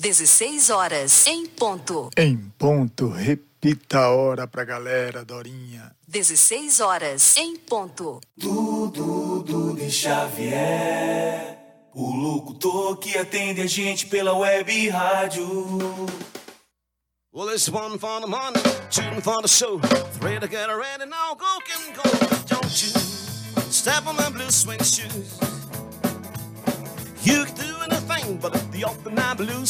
16 horas em ponto. Em ponto, repita a hora pra galera, Dorinha. 16 horas em ponto. Dudu, Dudu Xavier, o locutor que atende a gente pela web rádio. Well, it's one for the money, two for the show, three to get ready, now go, can go. Don't you step on my blue suede shoes. You can do anything but the open my blue.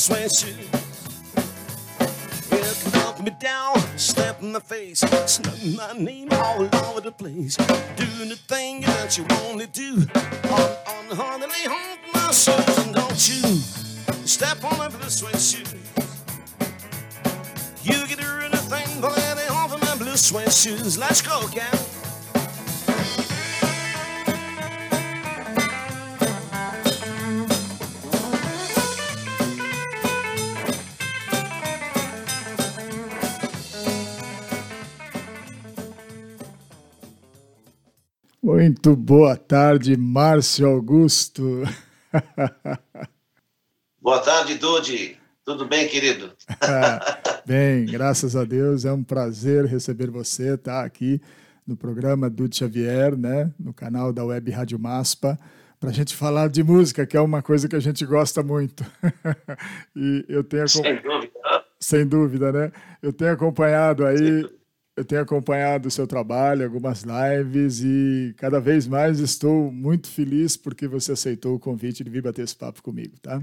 You can knock me down, step in my face, snub my name oh, all over the place. Doing the thing that you only do on, on the honey, lay my shoes. And don't you step on blue suede shoes. You can do anything but lay off of my blue shoes. Let's go, cat. Muito boa tarde, Márcio Augusto. Boa tarde, Dude. Tudo bem, querido? bem, graças a Deus, é um prazer receber você, tá aqui no programa Dude Xavier, né, no canal da Web Rádio Maspa, para a gente falar de música, que é uma coisa que a gente gosta muito. e eu tenho Sem dúvida. sem dúvida, né? Eu tenho acompanhado aí, eu tenho acompanhado o seu trabalho, algumas lives e cada vez mais estou muito feliz porque você aceitou o convite de vir bater esse papo comigo, tá?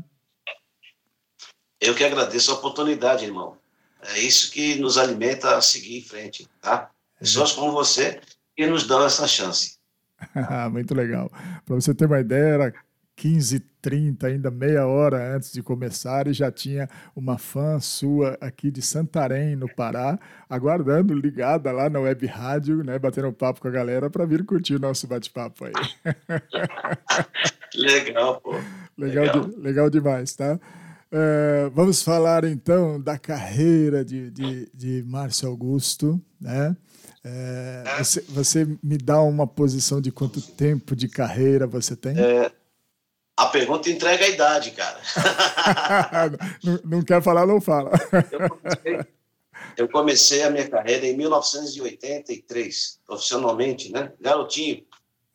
Eu que agradeço a oportunidade, irmão. É isso que nos alimenta a seguir em frente, tá? Pessoas como você que nos dão essa chance. muito legal. Para você ter uma ideia, era 15h30, ainda meia hora antes de começar, e já tinha uma fã sua aqui de Santarém, no Pará, aguardando, ligada lá na web rádio, né, batendo um papo com a galera para vir curtir o nosso bate-papo aí. Legal, pô. Legal, Legal. de- legal demais, tá? É, vamos falar então da carreira de, de, de Márcio Augusto, né? É, você, você me dá uma posição de quanto tempo de carreira você tem? A pergunta entrega a idade, cara. não, não quer falar, não fala. Eu comecei, eu comecei a minha carreira em 1983, profissionalmente, né? Garotinho.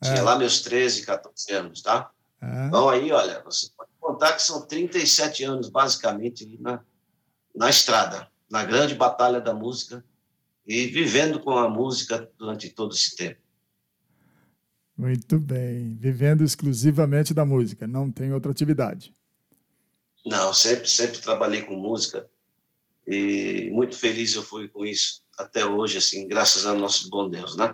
Tinha lá meus 13, 14 anos, tá? Ah, Então aí, olha, você pode contar que são 37 anos, basicamente, na, na estrada, na grande batalha da música e vivendo com a música durante todo esse tempo. Muito bem. Vivendo exclusivamente da música, não tem outra atividade. Não, sempre, sempre trabalhei com música e muito feliz eu fui com isso até hoje, assim, graças ao nosso bom Deus, né?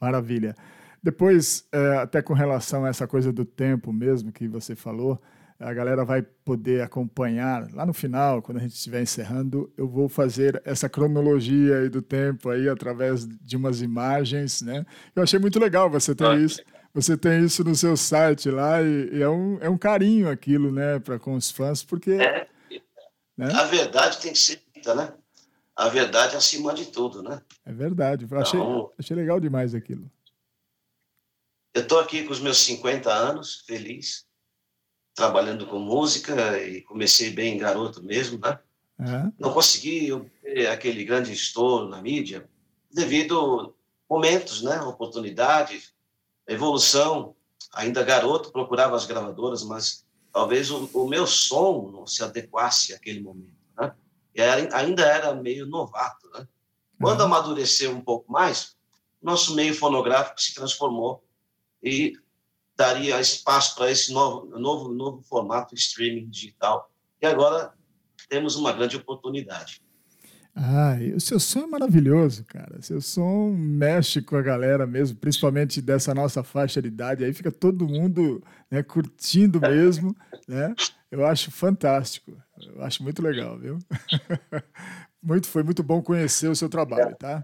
Maravilha. Depois, é, até com relação a essa coisa do tempo mesmo que você falou, a galera vai poder acompanhar lá no final, quando a gente estiver encerrando, eu vou fazer essa cronologia aí do tempo aí através de umas imagens, né? Eu achei muito legal você ter Ah, isso. Você tem isso no seu site lá e, e é, um, é um carinho aquilo, né, para com os fãs, porque É, né? a verdade tem que ser dita, né? A verdade acima de tudo, né? é verdade. Eu achei, Então- achei legal demais aquilo. Eu estou aqui com os meus 50 anos, feliz, trabalhando com música e comecei bem garoto mesmo, né? É, Não consegui aquele grande estouro na mídia devido momentos, né? Oportunidades, evolução. Ainda garoto, procurava as gravadoras, mas talvez o, o meu som não se adequasse àquele momento, né? E ainda era meio novato, né? Quando Uhum. amadureceu um pouco mais, nosso meio fonográfico se transformou e daria espaço para esse novo, novo, novo formato streaming digital. E agora temos uma grande oportunidade. Ah, o seu som é maravilhoso, cara. Seu som mexe com a galera mesmo, principalmente dessa nossa faixa de idade. Aí fica todo mundo né, curtindo mesmo, né? Eu acho fantástico. Eu acho muito legal, viu? muito, foi muito bom conhecer o seu trabalho, tá?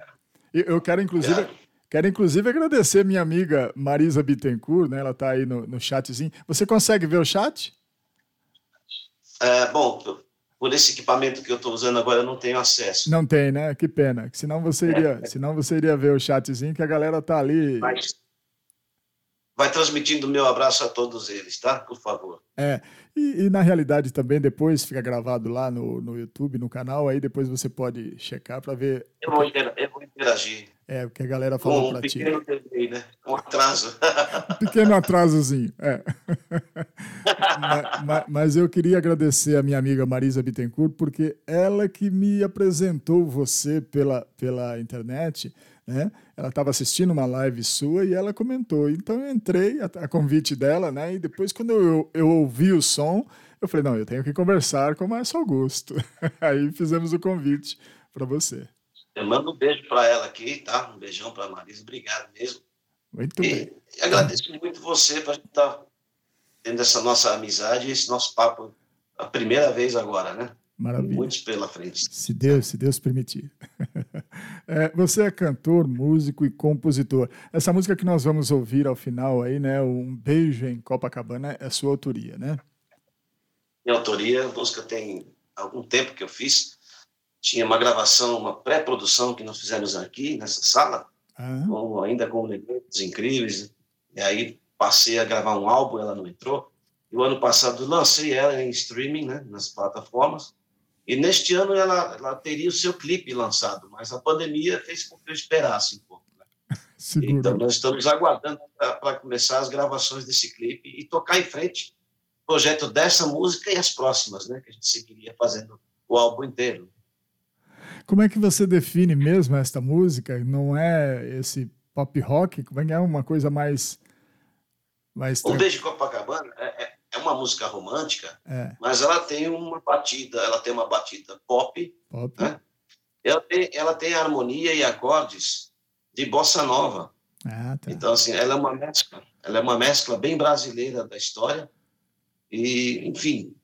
Eu quero, inclusive, quero, inclusive, agradecer minha amiga Marisa Bittencourt, né? Ela está aí no, no chatzinho. Você consegue ver o chat? É, bom, por esse equipamento que eu estou usando agora, eu não tenho acesso. Não tem, né? Que pena. Senão você iria, senão você iria ver o chatzinho que a galera tá ali. Mas vai transmitindo o meu abraço a todos eles, tá? Por favor. É, e, e, na realidade também depois fica gravado lá no, no YouTube, no canal, aí depois você pode checar para ver. Eu vou, eu vou interagir. É, o que a galera falou para ti. Um pequeno delay, né? Um atraso. um pequeno atrasozinho, é. mas, mas, eu queria agradecer a minha amiga Marisa Bittencourt, porque ela que me apresentou você pela, pela internet, né? Ela estava assistindo uma live sua e ela comentou. Então eu entrei a, a convite dela, né? E depois, quando eu, eu ouvi o som, eu falei: não, eu tenho que conversar com o Márcio Augusto. Aí fizemos o convite para você. Eu mando um beijo para ela aqui, tá? Um beijão para a Marisa. Obrigado mesmo. Muito e, bem. E agradeço muito você para estar tendo essa nossa amizade, esse nosso papo a primeira vez agora, né? Maravilha. Muitos pela frente. Se Deus, se Deus permitir. É, você é cantor, músico e compositor. Essa música que nós vamos ouvir ao final aí, né? Um beijo em Copacabana, é sua autoria, né? Minha autoria, a música tem algum tempo que eu fiz. Tinha uma gravação, uma pré-produção que nós fizemos aqui nessa sala, ah. com, ainda com elementos incríveis. E aí passei a gravar um álbum, ela não entrou. E o ano passado lancei ela em streaming, né, nas plataformas. E neste ano ela, ela teria o seu clipe lançado, mas a pandemia fez com que eu esperasse um pouco. Né? Então nós estamos aguardando para começar as gravações desse clipe e tocar em frente o projeto dessa música e as próximas, né? Que a gente seguiria fazendo o álbum inteiro. Como é que você define mesmo esta música? Não é esse pop rock? Como é que é uma coisa mais mais Um beijo Copacabana é, é é uma música romântica, é. mas ela tem uma batida, ela tem uma batida pop, pop. Né? Ela, tem, ela tem harmonia e acordes de bossa nova. Ah, tá. Então, assim, ela é uma mescla, ela é uma mescla bem brasileira da história. E, enfim,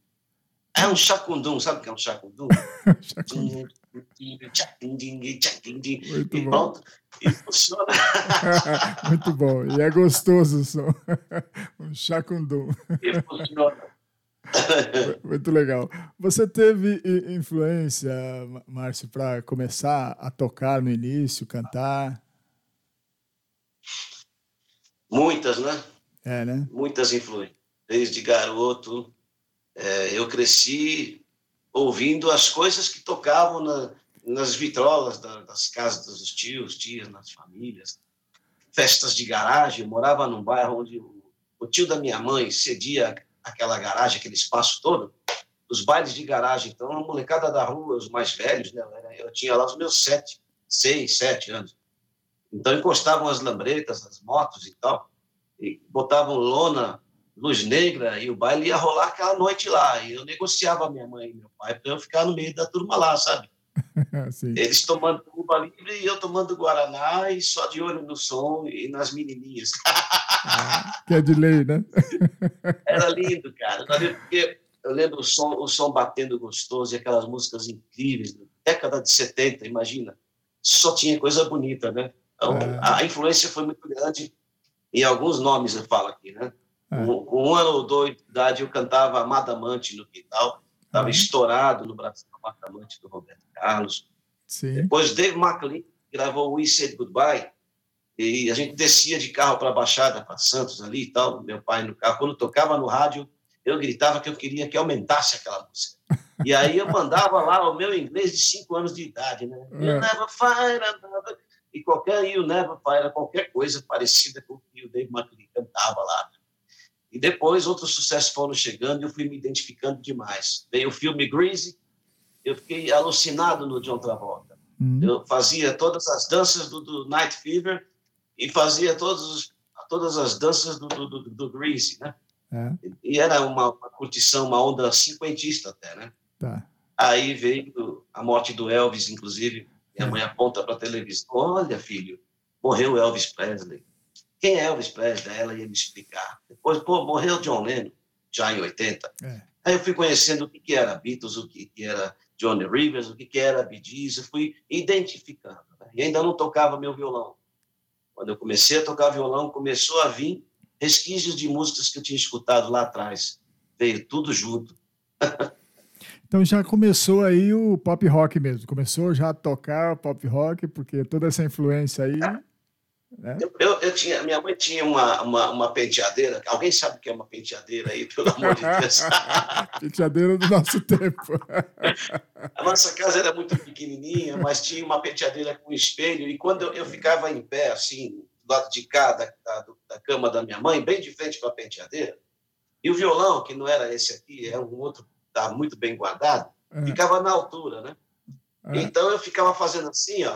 é um chacundum, sabe o que é um chacundum? chacundum. Muito bom. E funciona. Muito bom. E é gostoso o som. Um chacundum. E funciona. Muito legal. Você teve influência, Márcio, para começar a tocar no início, cantar? Muitas, né? É, né? Muitas influências. Desde garoto, é, eu cresci ouvindo as coisas que tocavam na, nas vitrolas da, das casas dos tios, tias, nas famílias, festas de garagem. Eu morava num bairro onde o, o tio da minha mãe cedia aquela garagem, aquele espaço todo, os bailes de garagem. Então, a molecada da rua, os mais velhos, né, eu tinha lá os meus sete, seis, sete anos. Então, encostavam as lambretas, as motos e tal, e botavam lona luz negra e o baile ia rolar aquela noite lá. E eu negociava a minha mãe e meu pai para eu ficar no meio da turma lá, sabe? Eles tomando Cuba Livre e eu tomando Guaraná e só de olho no som e nas menininhas. Ah, que é de lei, né? Era lindo, cara. Porque eu lembro o som, o som batendo gostoso e aquelas músicas incríveis, década de 70, imagina. Só tinha coisa bonita, né? Então, é. a influência foi muito grande. E alguns nomes eu falo aqui, né? É. Com, com um ano ou dois de idade, eu cantava Amada Amante no quintal. Estava uhum. estourado no Brasil, Amada Amante do Roberto Carlos. Sim. Depois, Dave McLean gravou We Said Goodbye. E a gente descia de carro para a Baixada, para Santos ali e tal, meu pai no carro. Quando tocava no rádio, eu gritava que eu queria que aumentasse aquela música. E aí eu mandava lá o meu inglês de cinco anos de idade, né? É. You never fire another. E qualquer You never fire, qualquer coisa parecida com o que o Dave McLean cantava lá. E depois outros sucessos foram chegando e eu fui me identificando demais. Veio o filme Greasy, eu fiquei alucinado no John Travolta. Uhum. Eu fazia todas as danças do, do, Night Fever e fazia todos todas as danças do, do, do, do Greasy, né? É. E era uma, uma curtição, uma onda cinquentista até, né? Tá. Aí veio a morte do Elvis, inclusive. Minha é. mãe aponta para a televisão: Olha, filho, morreu Elvis Presley. Quem é Elvis Presley? Ela ia me explicar. Depois, pô, morreu John Lennon, já em 80. É. Aí eu fui conhecendo o que, era Beatles, o que, era Johnny Rivers, o que, era Bee Gees, eu fui identificando. Né? E ainda não tocava meu violão. Quando eu comecei a tocar violão, começou a vir resquícios de músicas que eu tinha escutado lá atrás. Veio tudo junto. Então já começou aí o pop rock mesmo. Começou já a tocar pop rock, porque toda essa influência aí. Né? Eu, eu, tinha, minha mãe tinha uma, uma, uma penteadeira. Alguém sabe o que é uma penteadeira aí, pelo amor de Deus? penteadeira do nosso tempo. A nossa casa era muito pequenininha, mas tinha uma penteadeira com espelho. E quando eu, eu ficava em pé, assim, do lado de cá da, da, da cama da minha mãe, bem de frente para a penteadeira, e o violão, que não era esse aqui, é um outro, está muito bem guardado, É, ficava na altura, né? é. Então eu ficava fazendo assim, ó,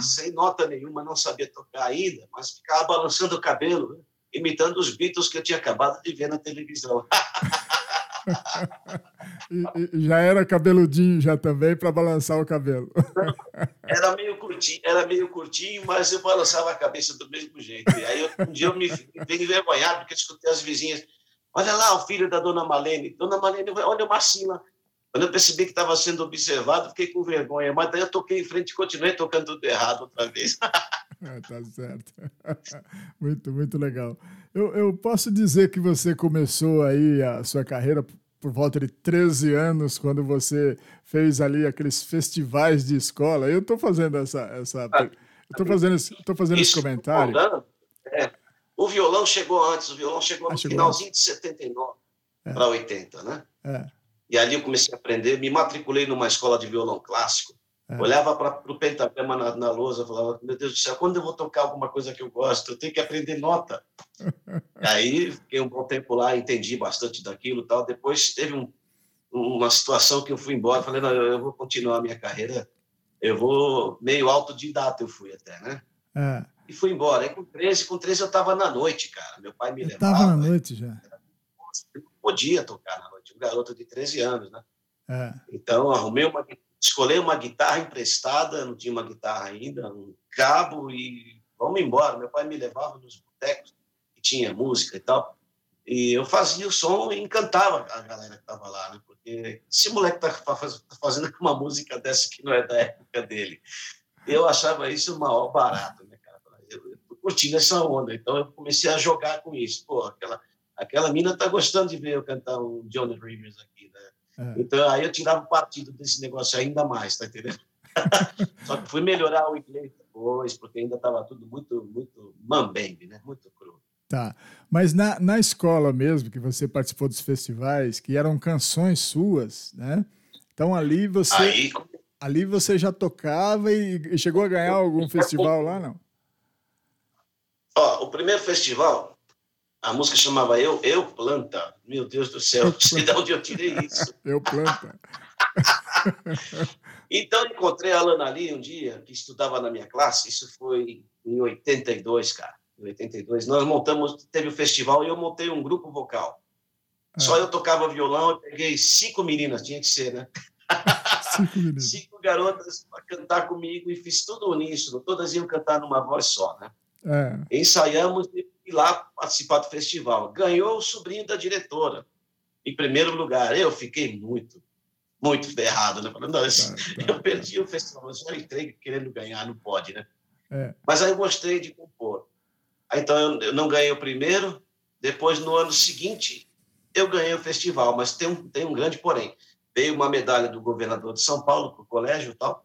sem nota nenhuma, não sabia tocar ainda, mas ficava balançando o cabelo, né? imitando os Beatles que eu tinha acabado de ver na televisão. E- e já era cabeludinho já também para balançar o cabelo. Era meio curtinho, era meio curtinho, mas eu balançava a cabeça do mesmo jeito. E aí eu- um dia eu me fiquei envergonhado porque escutei as vizinhas. Olha lá o filho da dona Malene. Dona Malene, olha o Marcinho lá. Quando eu percebi que estava sendo observado, fiquei com vergonha. Mas daí eu toquei em frente e continuei tocando tudo errado outra vez. É, tá certo. Muito, muito legal. Eu, eu posso dizer que você começou aí a sua carreira por volta de 13 anos, quando você fez ali aqueles festivais de escola. Eu estou fazendo essa. essa eu tô fazendo, esse, tô fazendo esse Isso, comentário. concordando, é. O violão chegou antes, o violão chegou Ah, no chegou finalzinho de 79 para 80, né? É, E ali eu comecei a aprender, me matriculei numa escola de violão clássico. É. Olhava para o pentagrama na, na lousa, falava: Meu Deus do céu, quando eu vou tocar alguma coisa que eu gosto? Eu tenho que aprender nota. Aí fiquei um bom tempo lá, entendi bastante daquilo tal. Depois teve um, uma situação que eu fui embora, falei: Não, eu, vou continuar a minha carreira, eu vou meio autodidata, eu fui até, né? é. E fui embora. Aí com 13, com 13 eu estava na noite, cara. Meu pai me Eu levava. estava na noite já. Eu não podia tocar na noite, garoto de 13 anos, né? É, Então, arrumei uma, escolhi uma guitarra emprestada, não tinha uma guitarra ainda, um cabo e vamos embora. Meu pai me levava nos botecos que tinha música e tal. E eu fazia o som e encantava a galera que estava lá, né? Porque esse moleque tá tá fazendo uma música dessa que não é da época dele. Eu achava isso o maior barato, né, cara? Eu, eu curtindo essa onda. Então, eu comecei a jogar com isso. Pô, aquela, aquela mina tá gostando de ver eu cantar um Johnny Rivers aqui, né? é. Então, aí eu tirava partido desse negócio ainda mais, tá entendendo? Só que fui melhorar o inglês depois, porque ainda estava tudo muito, muito mambembe, né? Muito cru. Tá. Mas na, na escola mesmo, que você participou dos festivais, que eram canções suas, né? Então ali você, Aí, ali você já tocava e, e chegou a ganhar algum festival lá, não? ó, o primeiro festival, a música chamava Eu, Eu Planta. Meu Deus do céu, não sei de onde eu tirei isso. Eu planta. Então, encontrei a Alana ali um dia, que estudava na minha classe, isso foi em 82, cara. Em 82. Nós montamos, teve o festival e eu montei um grupo vocal. Só eu tocava violão, eu peguei cinco meninas, tinha que ser, né? Cinco cinco garotas para cantar comigo e fiz tudo uníssono, todas iam cantar numa voz só, né? É, Ensaiamos e lá participar do festival. Ganhou o sobrinho da diretora, em primeiro lugar. Eu fiquei muito, muito ferrado, né? Falando, não, esse- eu perdi o festival, eu só entrei querendo ganhar, não pode, né? É. Mas aí eu gostei de compor. Aí, então eu, eu não ganhei o primeiro, depois no ano seguinte eu ganhei o festival, mas tem um, tem um grande porém. Veio uma medalha do governador de São Paulo para o colégio e tal.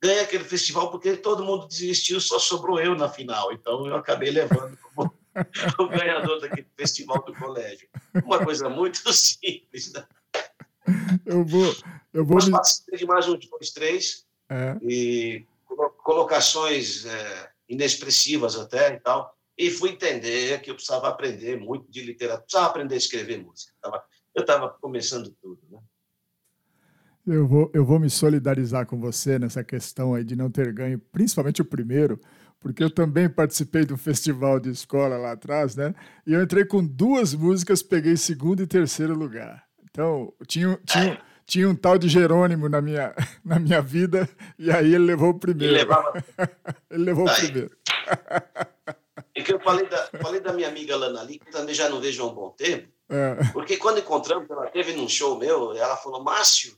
Ganhei aquele festival porque todo mundo desistiu, só sobrou eu na final. Então eu acabei levando como o ganhador daquele festival do colégio. Uma coisa muito simples, né? Eu vou, eu vou Mas me. participei de mais uns dois, três, É, e colo- colocações é, inexpressivas até e tal. E fui entender que eu precisava aprender muito de literatura, precisava aprender a escrever música. Eu estava começando tudo, né? eu, vou, eu vou me solidarizar com você nessa questão aí de não ter ganho, principalmente o primeiro, porque eu também participei do festival de escola lá atrás, né? E eu entrei com duas músicas, peguei segundo e terceiro lugar. Então, tinha, tinha, tinha um tal de Jerônimo na minha, na minha vida, e aí ele levou o primeiro. levava. Ele levou o Aí. primeiro. E que eu falei da, falei da minha amiga Lana Lee, que também já não vejo há um bom tempo, É, porque quando encontramos, ela teve num show meu, ela falou: Márcio,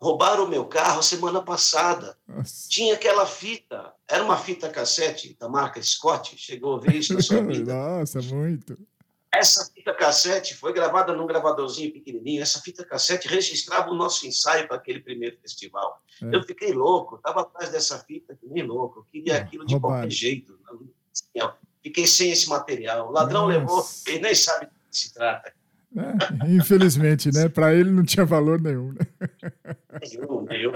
roubaram o meu carro semana passada. nossa. Tinha aquela fita, era uma fita cassete da marca Scott, chegou a ver isso na sua vida. Nossa, muito. Essa fita cassete foi gravada num gravadorzinho pequenininho. Essa fita cassete registrava o nosso ensaio para aquele primeiro festival. É. Eu fiquei louco, estava atrás dessa fita que nem louco. Eu queria É, aquilo de roubado. qualquer jeito. fiquei sem esse material. O ladrão Nossa. levou, ele nem sabe do que se trata. né? Infelizmente, né? Para ele não tinha valor nenhum. Né? Nenhum, nenhum,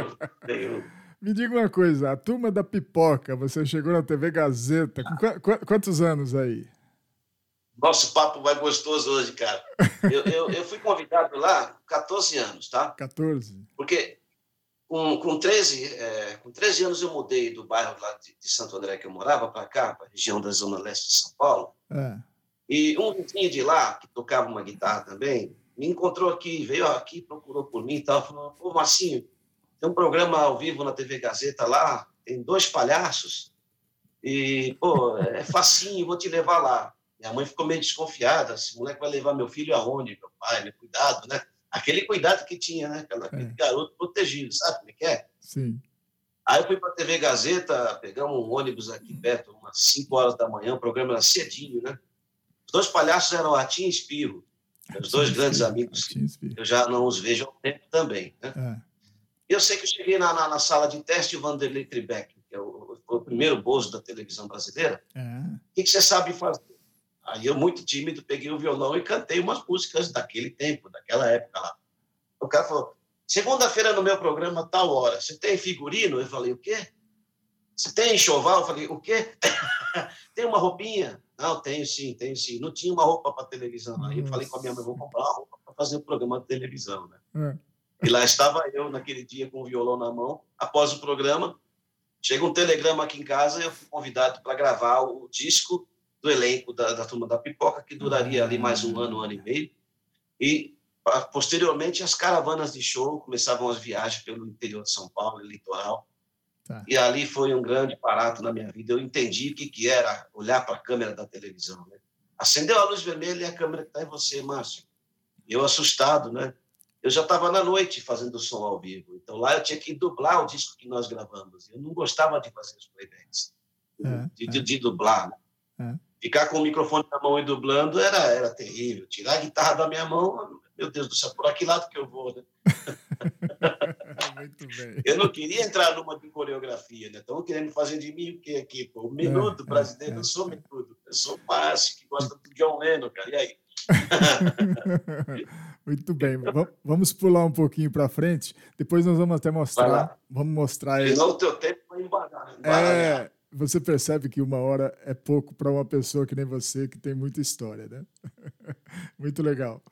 nenhum. Me diga uma coisa, a turma da pipoca, você chegou na TV Gazeta, com qua- qua- quantos anos aí? Nosso papo vai gostoso hoje, cara. Eu, eu, eu fui convidado lá com 14 anos, tá? 14? Porque com, com, 13, é, com 13 anos eu mudei do bairro lá de, de Santo André que eu morava para cá, para a região da Zona Leste de São Paulo. É. E um vizinho de lá, que tocava uma guitarra também, me encontrou aqui, veio aqui, procurou por mim e tal. Falou: Pô, Marcinho, tem um programa ao vivo na TV Gazeta lá, tem dois palhaços, e, pô, é facinho, vou te levar lá. Minha mãe ficou meio desconfiada: esse moleque vai levar meu filho aonde? Meu pai, né? cuidado, né? Aquele cuidado que tinha, né? Aquele É. garoto protegido, sabe como é que é? Sim. Aí eu fui para a TV Gazeta, pegamos um ônibus aqui perto, umas 5 horas da manhã, o programa era cedinho, né? Os dois palhaços eram Atim e Espirro, meus dois grandes amigos. Eu já não os vejo há um tempo também, né? É. Eu sei que eu cheguei na, na, na sala de teste, o Vanderlei Tribeck, que é o, foi o primeiro bozo da televisão brasileira, É. o que, que você sabe fazer? Aí eu, muito tímido, peguei o violão e cantei umas músicas daquele tempo, daquela época lá. O cara falou, segunda-feira no meu programa, tal hora, você tem figurino? Eu falei, o quê? Você tem enxoval? Eu falei, o quê? tem uma roupinha? Não, tenho sim, tenho sim. Não tinha uma roupa para televisão. Aí eu falei com a minha mãe, vou comprar uma roupa para fazer o programa de televisão, né? É. E lá estava eu, naquele dia, com o violão na mão. Após o programa, chega um telegrama aqui em casa e eu fui convidado para gravar o disco do elenco da, da Turma da Pipoca, que duraria ali mais um ano, um ano e meio. E, posteriormente, as caravanas de show começavam as viagens pelo interior de São Paulo, litoral. Tá. E ali foi um grande barato na minha vida. Eu entendi o que, que era olhar para a câmera da televisão. Né? Acendeu a luz vermelha e a câmera está em você, Márcio. Eu assustado, né? Eu já estava na noite fazendo som ao vivo. Então lá eu tinha que dublar o disco que nós gravamos. Eu não gostava de fazer os playbacks, É, de, de, de dublar. Né? Ficar com o microfone na mão e dublando era, era terrível. Tirar a guitarra da minha mão, meu Deus do céu, por que lado que eu vou, né? Muito bem. Eu não queria entrar numa de coreografia, né? Estão querendo fazer de mim o que aqui? Pô? O menudo É, brasileiro, é, eu sou menudo. Eu sou Márcio, que gosta do John Lennon, cara. E aí? Muito bem. Va- Vamos pular um pouquinho para frente. Depois nós vamos até mostrar. Vamos mostrar. Senão o teu tempo vai embaralhar. É, você percebe que uma hora é pouco para uma pessoa que nem você, que tem muita história, né? Muito legal.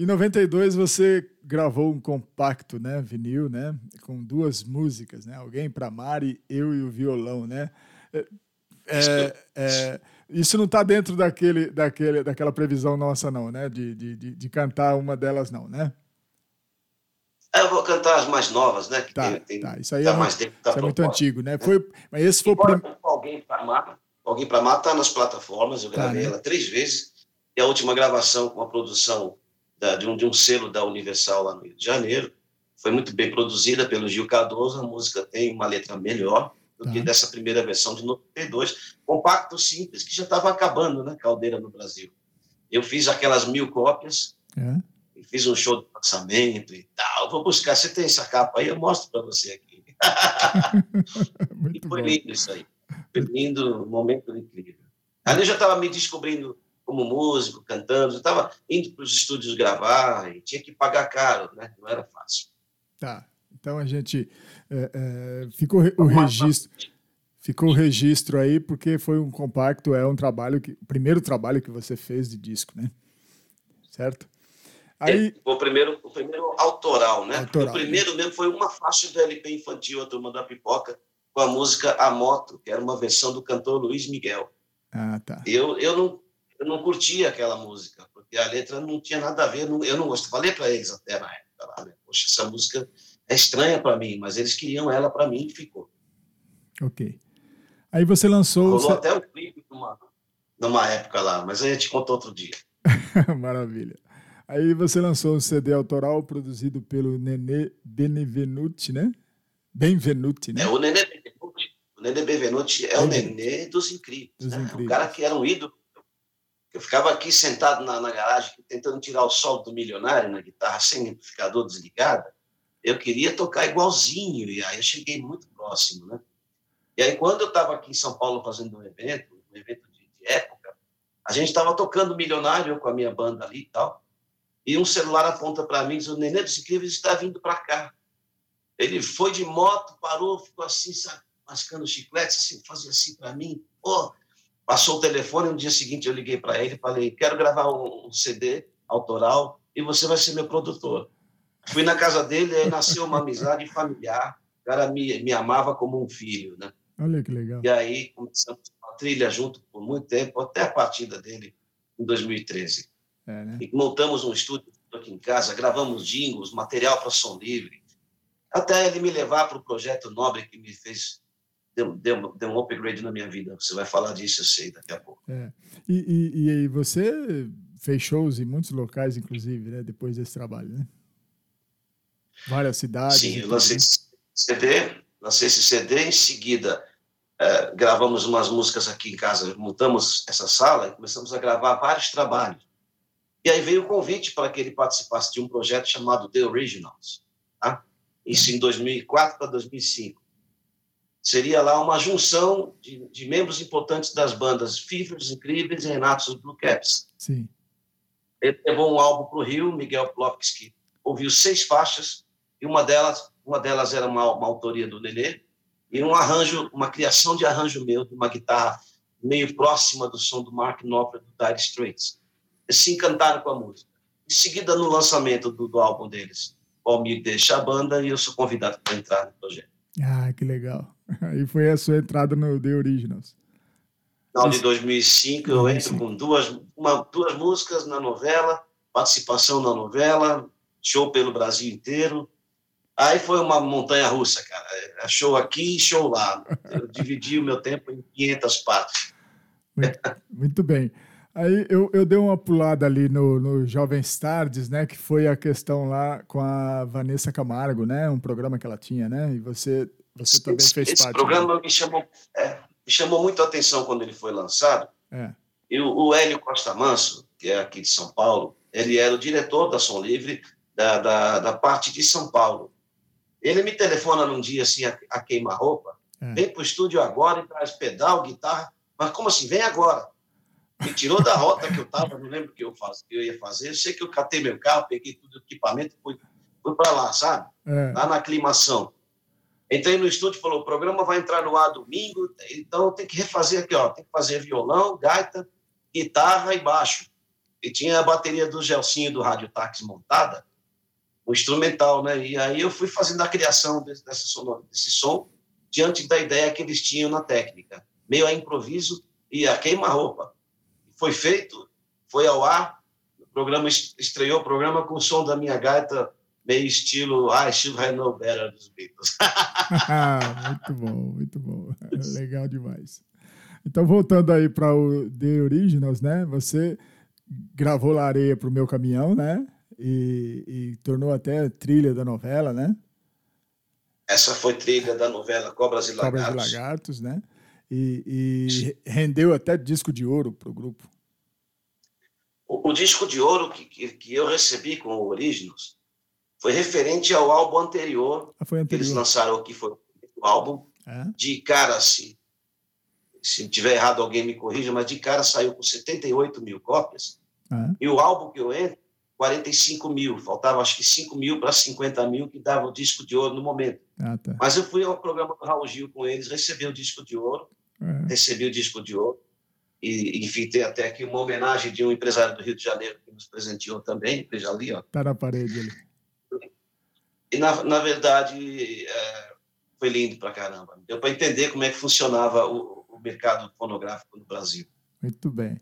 Em 92 você gravou um compacto, né, vinil, né, com duas músicas, né? Alguém para Mari, eu e o violão, né? É, é, é, isso não está dentro daquele, daquele, daquela previsão nossa, não, né? De, de, de, cantar uma delas, não, né? É, Eu vou cantar as mais novas, né? Que Tá, tem, tem, tá. Isso aí tá é, mais tempo da isso é muito antigo, né? Foi, mas esse foi Embora prim... alguém para amar, alguém para amar está nas plataformas. Eu Tá, gravei né? ela três vezes. E a última gravação com a produção da- de, um, de um selo da Universal lá no Rio de Janeiro foi muito bem produzida pelo Gil Cardoso. A música tem uma letra melhor do que Tá. dessa primeira versão de 92. Compacto simples que já estava acabando, né? Caldeira no Brasil. Eu fiz aquelas mil cópias É. fiz um show de lançamento e tal. Vou buscar. Você tem essa capa aí? Eu mostro para você aqui. E foi bom. lindo isso aí. Foi lindo, um momento incrível. Ali eu já estava me descobrindo como músico, cantando, eu estava indo para os estúdios gravar e tinha que pagar caro, né? Não era fácil. Tá. Então a gente é, é, ficou o registro, ficou o registro aí porque foi um compacto, é um trabalho que o primeiro trabalho que você fez de disco, né? Certo? Aí O primeiro, o primeiro autoral, né? Autoral, o primeiro mesmo foi uma faixa do LP infantil, a Turma da Pipoca, com a música A Moto, que era uma versão do cantor Luiz Miguel. ah, tá. Eu, eu, não, eu não curtia aquela música, porque a letra não tinha nada a ver, não- eu não gostava. Falei para eles até na época, lá, né? Poxa, essa música é estranha para mim, mas eles queriam ela para mim e ficou. OK. Aí você lançou o Rolou até um clipe numa, numa época lá, mas aí eu te conto outro dia. Maravilha. Aí você lançou um CD autoral produzido pelo Nenê Benevenuti, né? Benvenuti, né? É, o Nenê Bevenuti, o Nenê Bevenuti é o Nenê dos incríveis. Dos né? Incríveis. O cara que era um ídolo. Eu ficava aqui sentado na, na garagem tentando tirar o sol do milionário na guitarra sem amplificador desligada. Eu queria tocar igualzinho, e aí eu cheguei muito próximo, né? E aí, quando eu estava aqui em São Paulo fazendo um evento, um evento de época, a gente estava tocando Milionário com a minha banda ali e tal, e um celular aponta para mim e diz, o Nenê dos Incríveis está vindo para cá. Ele foi de moto, parou, ficou assim, sabe, mascando chiclete, assim, fazia assim para mim. Pô, passou o telefone, no dia seguinte eu liguei para ele e falei, quero gravar um, CD autoral e você vai ser meu produtor. Fui na casa dele, aí nasceu uma amizade familiar, o cara me, me amava como um filho, né? Olha que legal. E aí começamos uma trilha junto por muito tempo, até a partida dele em 2013. É, né? E montamos um estúdio aqui em casa, gravamos jingles, material para som livre, até ele me levar para o projeto Nobre que me fez deu, deu, deu um upgrade na minha vida. Você vai falar disso, eu sei, daqui a pouco. É. E, e, e você fez shows em muitos locais, inclusive, né? Depois desse trabalho, né? Várias cidades. Sim, eu lancei esse CD, lancei esse CD, em seguida eh, gravamos umas músicas aqui em casa, montamos essa sala e começamos a gravar vários trabalhos. E aí veio o convite para que ele participasse de um projeto chamado The Originals, tá? isso em 2004 para 2005. Seria lá uma junção de, de membros importantes das bandas Fifers Incríveis e Renatos Blue Caps. Sim. Ele levou um álbum para o Rio, Miguel Plopski ouviu seis faixas, e uma delas, uma delas era uma, uma autoria do Nenê, e um arranjo, uma criação de arranjo meu, de uma guitarra meio próxima do som do Mark Knopfler, do Dire Straits. Eles se encantaram com a música. Em seguida, no lançamento do, do álbum deles, o Almir deixa a banda e eu sou convidado para entrar no projeto. Ah, que legal. Aí foi a sua entrada no The Originals. No final de 2005, eu entro com duas, uma, duas músicas na novela, participação na novela, show pelo Brasil inteiro. Aí foi uma montanha russa, cara. É Show aqui, show lá. Eu dividi o meu tempo em 500 partes. Muito, muito bem. Aí eu, eu dei uma pulada ali no, no Jovens Tardes, né? Que foi a questão lá com a Vanessa Camargo, né? Um programa que ela tinha, né? E você, você também esse, fez esse parte. programa me chamou, é, me chamou muito a atenção quando ele foi lançado. Né? E o, o Hélio Costa Manso, que é aqui de São Paulo, ele era o diretor da Som Livre da, da, da parte de São Paulo. Ele me telefona num dia assim, a, a queima-roupa, É. vem para o estúdio agora e traz pedal, guitarra. Mas como assim? Vem agora. Me tirou da rota que eu estava, não lembro o que eu, faz, que eu ia fazer. Eu sei que eu catei meu carro, peguei tudo o equipamento e fui, fui para lá, sabe? É, Lá na aclimação. Entrei no estúdio e falou: o programa vai entrar no ar domingo, então tem que refazer aqui, ó. Tem que fazer violão, gaita, guitarra e baixo. E tinha a bateria do Gelsinho do Rádio Táxi montada, o instrumental, né? E aí eu fui fazendo a criação desse, desse som diante da ideia que eles tinham na técnica, meio a improviso e a queima-roupa. Foi feito, foi ao ar, o programa est- estreou o programa com o som da minha gaita meio estilo I Have Known Better dos Beatles. muito bom, muito bom. Legal demais. Então, voltando aí para o The Originals, né? Você gravou lá areia para o meu caminhão, né? E, e tornou até trilha da novela, né? Essa foi trilha da novela Cobras e Cobras Lagartos. e Lagartos, né? E, e rendeu até disco de ouro para o grupo. O, o disco de ouro que, que, que eu recebi com o Originals foi referente ao álbum anterior Ah, foi que eles anterior. lançaram aqui, foi o álbum É? de cara, se, se tiver errado alguém me corrija, mas de cara saiu com 78 mil cópias. É? E o álbum que eu entro, 45 mil. Faltava acho que 5 mil para 50 mil que dava o disco de ouro no momento. Ah, tá. Mas eu fui ao programa do Raul Gil com eles, recebi o disco de ouro, É. recebi o disco de ouro. E, enfim, tem até aqui uma homenagem de um empresário do Rio de Janeiro que nos presenteou também, veja ali, ó. Tá na parede ali. E, na, na verdade, é, foi lindo pra caramba. Deu para entender como é que funcionava o, o mercado fonográfico no Brasil. Muito bem.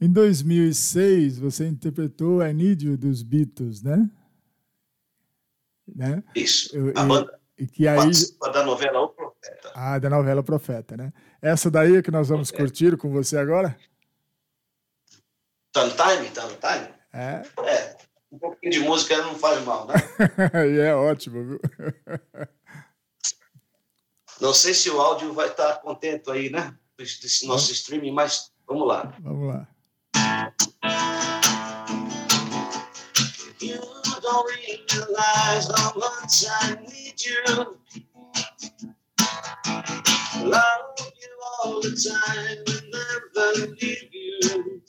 Em 2006, você interpretou Need You dos Beatles, né? né? Isso. Eu- a banda E que aí. da novela O Profeta. Ah, da novela Profeta, né? Essa daí é que nós vamos curtir com você agora? Tá no time? Tá no time? É. É. Um pouquinho de música não faz mal, né? e é ótimo, viu? Não sei se o áudio vai estar contento aí, né? Desse nosso streaming, mas vamos lá. Vamos lá. You don't realize how much I need you. Love you all the time, and never leave you.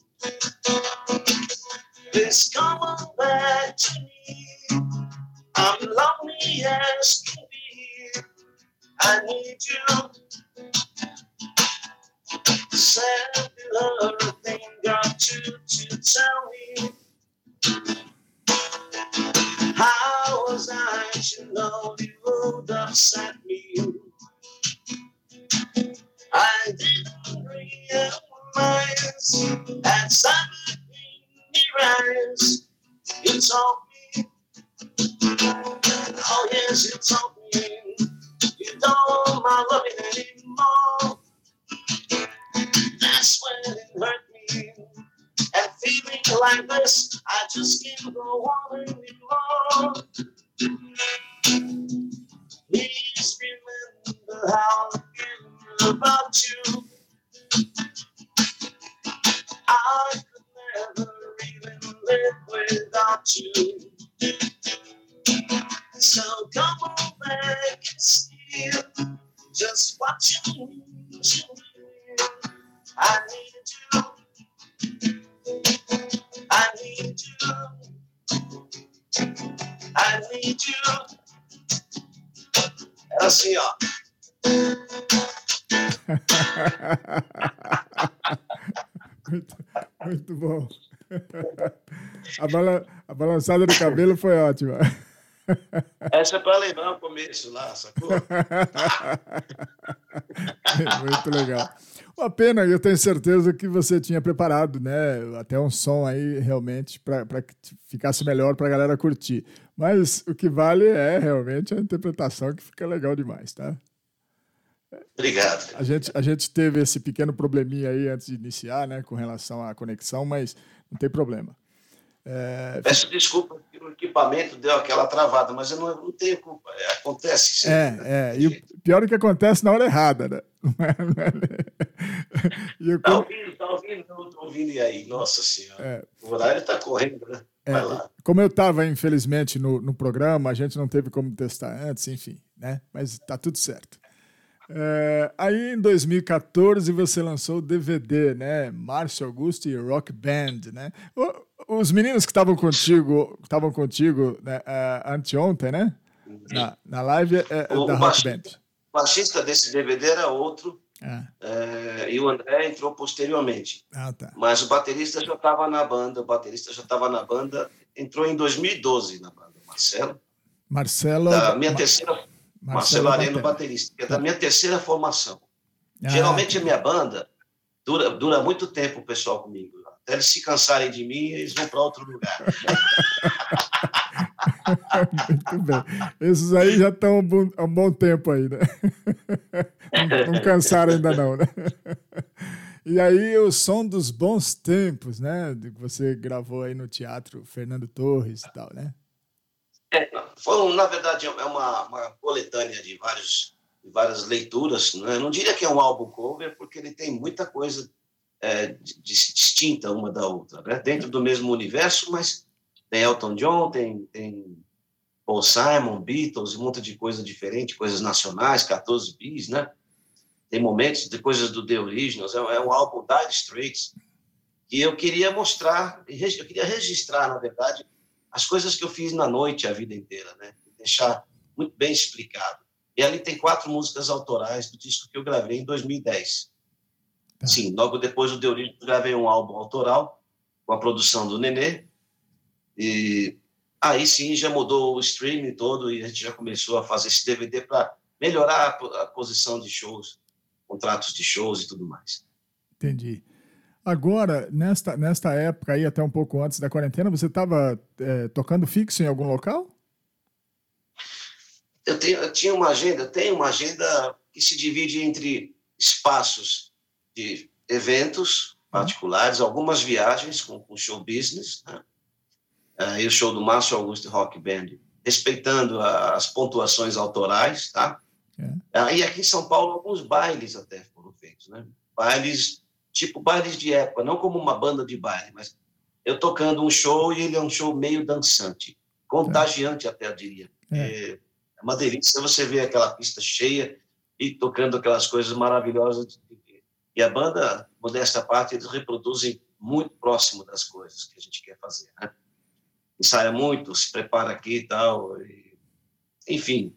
Please come back to me. I'm lonely as can be. I need you. Send a thing got to, to tell me. How was I to know you would upset me? I didn't realize that something eyes. You told me, oh yes, you told me you don't my loving anymore. That's when it hurt me. And feeling like this, I just can't go on anymore. Please remember how I feel about you. I could never live without you. A, bala, a balançada do cabelo foi ótima. Essa é para lembrar o começo lá, sacou? Muito legal. Uma pena, eu tenho certeza que você tinha preparado, né? Até um som aí realmente para que ficasse melhor para a galera curtir. Mas o que vale é realmente a interpretação que fica legal demais, tá? Obrigado. A gente, a gente teve esse pequeno probleminha aí antes de iniciar, né? Com relação à conexão, mas não tem problema. É, Peço desculpa que o equipamento deu aquela travada, mas eu não, não tenho culpa. É, acontece. Sim, É, é. E o pior é que acontece na hora errada, né? É- é- E Tá ouvindo, tá ouvindo, não tô ouvindo e aí. Nossa Senhora. É. O horário tá correndo, né? Vai lá. como eu estava, infelizmente, no, no programa, a gente não teve como testar antes, enfim, né? Mas tá tudo certo. É, aí em 2014 você lançou o DVD, né? Márcio Augusto e Rock Band, né? O- Os meninos que estavam contigo, estavam contigo né, é, anteontem, né? Na, na live é, é O- da o Rock Band. O baixista desse DVD era outro, Ah, é, e o André entrou posteriormente. ah, tá. Mas o baterista já estava na banda, o baterista já estava na banda, entrou em 2012 na banda, Marcelo. Marcelo. Da minha Ma- terceira, Marcelo Marcelo Areno, baterista, que é da minha terceira formação. Ah, Geralmente a minha banda dura, dura muito tempo o pessoal comigo. Eles se cansarem de mim, eles vão para outro lugar. Muito bem. Esses aí já estão há um bom- um tempo aí, né? Não, não cansaram ainda não, né? E aí o som dos bons tempos, né? Que você gravou aí no teatro Fernando Torres e tal, né? É, foi, na verdade, é uma, uma coletânea de, vários, de várias leituras. Né? Eu não diria que é um álbum cover, porque ele tem muita coisa é, di- di- distinta uma da outra, né? dentro do mesmo universo, mas tem Elton John, tem, tem Paul Simon, Beatles, um monte de coisa diferente, coisas nacionais, 14 bis, né? Tem momentos de coisas do The Originals, é, é um álbum Dire Straits, que eu queria mostrar, eu queria registrar, na verdade, as coisas que eu fiz na noite a vida inteira, né? Deixar muito bem explicado. E ali tem quatro músicas autorais do disco que eu gravei em 2010. Tá. Sim, logo depois do eu gravei um álbum autoral com a produção do Nenê. E aí sim já mudou o streaming todo e a gente já começou a fazer esse DVD para melhorar a, po- a posição de shows, contratos de shows e tudo mais. Entendi. Agora, nesta, nesta época aí, até um pouco antes da quarentena, você estava tocando fixo em algum local? Eu, tenho, eu tinha uma agenda, tenho uma agenda que se divide entre espaços de eventos particulares, algumas viagens com, com show business, né? Ah, e o show do Márcio Augusto Rock Band, respeitando a- as pontuações autorais, tá? É. Ah, e aqui em São Paulo, alguns bailes até foram feitos, né? Bailes, tipo bailes de época, não como uma banda de baile, mas eu tocando um show e ele é um show meio dançante, contagiante até, eu diria. É, é uma delícia você ver aquela pista cheia e tocando aquelas coisas maravilhosas. E a banda, modesta parte, eles reproduzem muito próximo das coisas que a gente quer fazer. Né? Ensaia muito, se prepara aqui e tal. Enfim,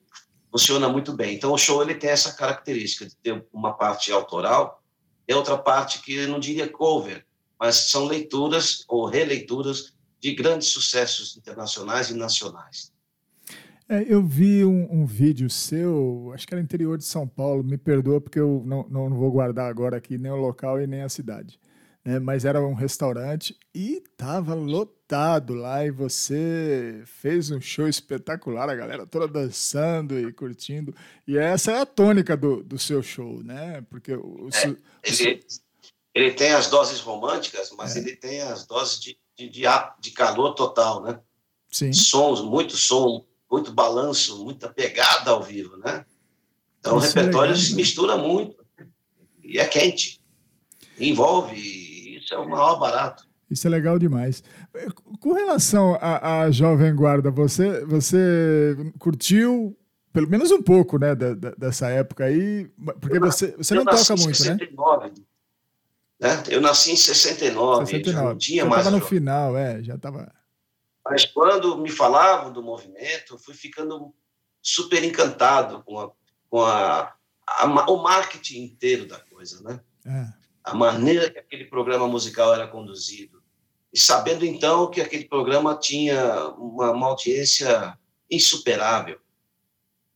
funciona muito bem. Então, o show ele tem essa característica de ter uma parte autoral e outra parte que eu não diria cover, mas são leituras ou releituras de grandes sucessos internacionais e nacionais. É, eu vi um, um, vídeo seu, acho que era interior de São Paulo, me perdoa porque eu não, não, não vou guardar agora aqui nem o local e nem a cidade. Né? Mas era um restaurante e tava lotado lá e você fez um show espetacular, a galera toda dançando e curtindo. E essa é a tônica do, do seu show, né? Porque o, é, ele, ele tem as doses românticas, mas é. ele tem as doses de, de, de, de calor total, né? Sim. Sons, muito som, muito balanço, muita pegada ao vivo, né? Então isso o repertório é legal, se né? mistura muito e é quente, envolve, isso é o maior barato. Isso é legal demais. Com relação à, à Jovem Guarda, você, você curtiu pelo menos um pouco, né, da, da, dessa época aí, porque você, você não toca muito, 69, né? né? Eu nasci em 69, 69. já não tinha já mais. Já estava no final, é, já estava. Mas quando me falavam do movimento, eu fui ficando super encantado com, a, com a, a, o marketing inteiro da coisa, né? É. A maneira que aquele programa musical era conduzido. E sabendo então que aquele programa tinha uma, uma audiência insuperável.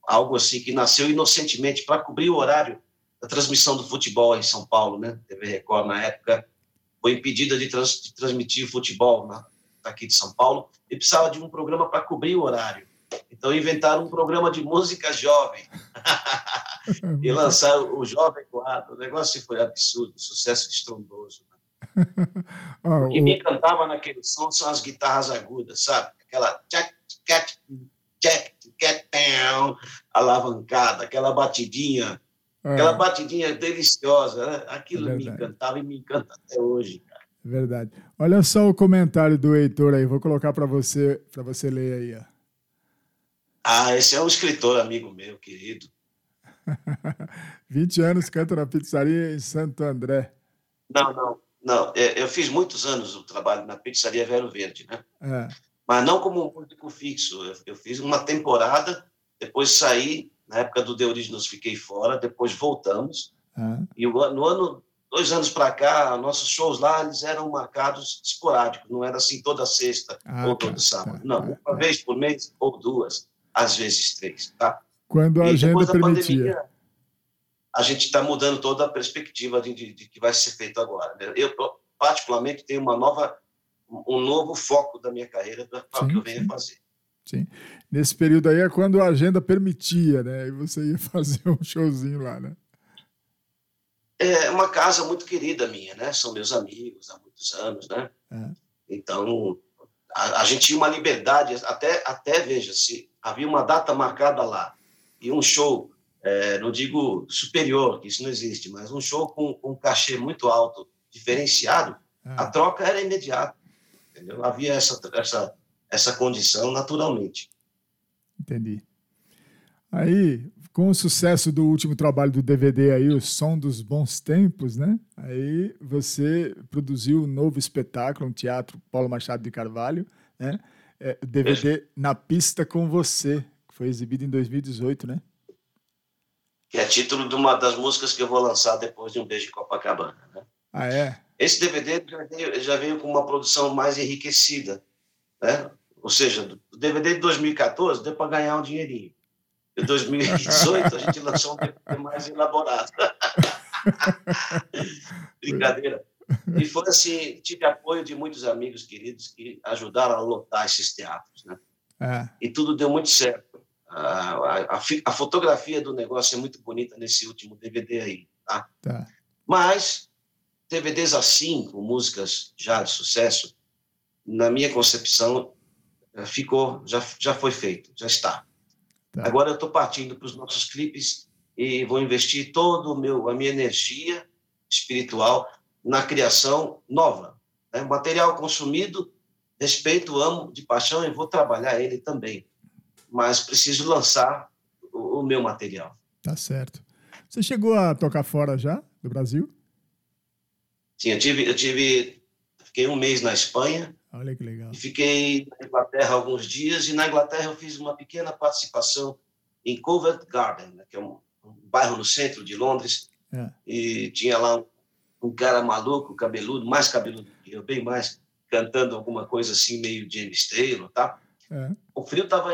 Algo assim que nasceu inocentemente para cobrir o horário da transmissão do futebol em São Paulo, né? TV Record, na época, foi impedida de, trans, de transmitir futebol na, aqui de São Paulo e precisava de um programa para cobrir o horário. Então inventaram um programa de música jovem e lançaram o Jovem Quadro. O negócio foi absurdo, sucesso estrondoso. Né? o que me encantava naquele som são as guitarras agudas, sabe? Aquela alavancada, aquela batidinha, é. aquela batidinha deliciosa, né? Aquilo é me encantava e me encanta até hoje. Verdade. Olha só o comentário do Heitor aí, vou colocar para você, para você ler aí. Ó. Ah, esse é um escritor amigo meu, querido. 20 anos canta na pizzaria em Santo André. Não, não, não. É, eu fiz muitos anos o trabalho na pizzaria Vero Verde, né? É. Mas não como músico fixo. Eu fiz uma temporada, depois saí, na época do De Originals fiquei fora, depois voltamos. É. E no ano dois anos para cá, nossos shows lá eles eram marcados esporádicos, não era assim toda sexta ah, ou todo tá, sábado. Tá, não, tá, uma vez por mês ou duas, às vezes três, tá? Quando a e agenda permitia. Pandemia, a gente está mudando toda a perspectiva de, de, de, que vai ser feito agora. Né? Eu, particularmente, tenho uma nova, um novo foco da minha carreira para o que eu venho sim. fazer. Sim. Nesse período aí é quando a agenda permitia, né? E você ia fazer um showzinho lá, né? É uma casa muito querida minha, né? São meus amigos há muitos anos, né? É. Então, a, a, gente tinha uma liberdade, até, até veja, se havia uma data marcada lá e um show, é, não digo superior, que isso não existe, mas um show com, com um cachê muito alto, diferenciado, é. a troca era imediata. Entendeu? Havia essa, essa, essa condição naturalmente. Entendi. Aí, com o sucesso do último trabalho do DVD aí, o Som dos Bons Tempos, né? Aí você produziu um novo espetáculo, um teatro Paulo Machado de Carvalho, né? É, DVD Na Pista com Você, que foi exibido em 2018, né? Que é título de uma das músicas que eu vou lançar depois de Um Beijo em Copacabana, né? Ah, é? Esse DVD já veio, já veio com uma produção mais enriquecida, né? Ou seja, o DVD de 2014 deu para ganhar um dinheirinho. Em 2018, a gente lançou um DVD mais elaborado. Brincadeira. E foi assim, tive apoio de muitos amigos queridos que ajudaram a lotar esses teatros, né? É. E tudo deu muito certo. A, a, a, fotografia do negócio é muito bonita nesse último DVD aí, tá? tá? Mas DVDs assim, com músicas já de sucesso, na minha concepção, eh, ficou, já, já foi feito, já está. Tá. Agora eu estou partindo para os nossos clipes e vou investir todo o meu a minha energia espiritual na criação nova, né? material consumido, respeito, amo de paixão e vou trabalhar ele também, mas preciso lançar o, o meu material. Tá certo. Você chegou a tocar fora já do Brasil? Sim, eu tive, eu tive, fiquei um mês na Espanha, Olha que legal. e fiquei na Inglaterra alguns dias, e na Inglaterra eu fiz uma pequena participação em Covent Garden, né, que é um, um bairro no centro de Londres, É. e tinha lá um, um cara maluco, cabeludo, mais cabeludo que eu, bem mais, cantando alguma coisa assim, meio James Taylor, tá? É. O frio tava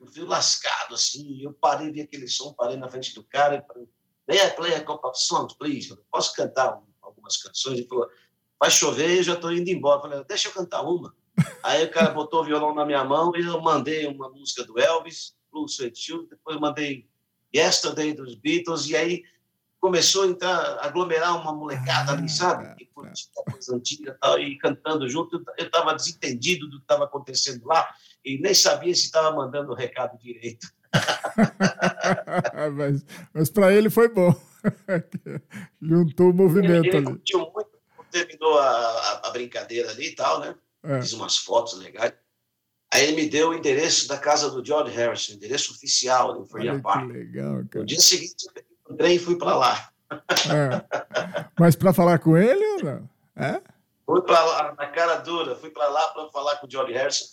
o frio lascado, assim, e eu parei, vi aquele som, parei na frente do cara e falei, may I play a couple of songs, please? Eu Posso cantar um- algumas canções? Ele falou, vai chover, eu já estou indo embora. Eu falei, deixa eu cantar uma. Aí o cara botou o violão na minha mão e eu mandei uma música do Elvis, Blue Sweat Shoes, depois mandei Yesterday dos Beatles, e aí começou a entrar, aglomerar uma molecada Ah, ali, sabe? tá, Que curtia coisa antiga e tal, e cantando junto. Eu estava desentendido do que estava acontecendo lá e nem sabia se estava mandando o recado direito. mas mas para ele foi bom. Juntou o movimento Ele ali. curtiu muito, terminou a, a- brincadeira ali e tal, né? É. Fiz umas fotos legais. Aí ele me deu o endereço da casa do George Harrison, o endereço oficial em Freya Park. legal, No cara. dia seguinte, eu peguei o trem e fui para lá. É. Mas para falar com ele ou não? É? Fui para lá, na cara dura, fui para lá para falar com o George Harrison.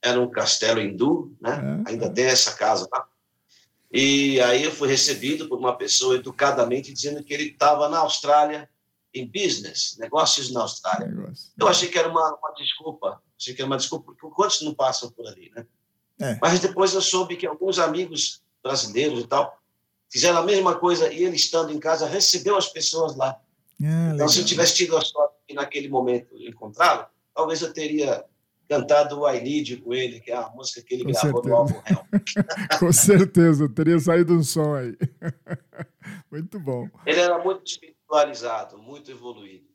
Era um castelo hindu, né? É, Ainda é. tem essa casa lá. E aí eu fui recebido por uma pessoa educadamente dizendo que ele estava na Austrália em business, negócios na Austrália. Negócio. Eu achei que era uma, uma desculpa. Achei que era uma desculpa, porque quantos não passam por ali, né? É. Mas depois eu soube que alguns amigos brasileiros e tal fizeram a mesma coisa e ele, estando em casa, recebeu as pessoas lá. Ah, Então, se eu tivesse tido a sorte de, naquele momento, encontrá-lo, talvez eu teria cantado o I Need com ele, que é a música que ele Com gravou certeza. no álbum Hell. Com certeza, teria saído um som aí. Muito bom. Ele era muito espiritualizado, muito evoluído.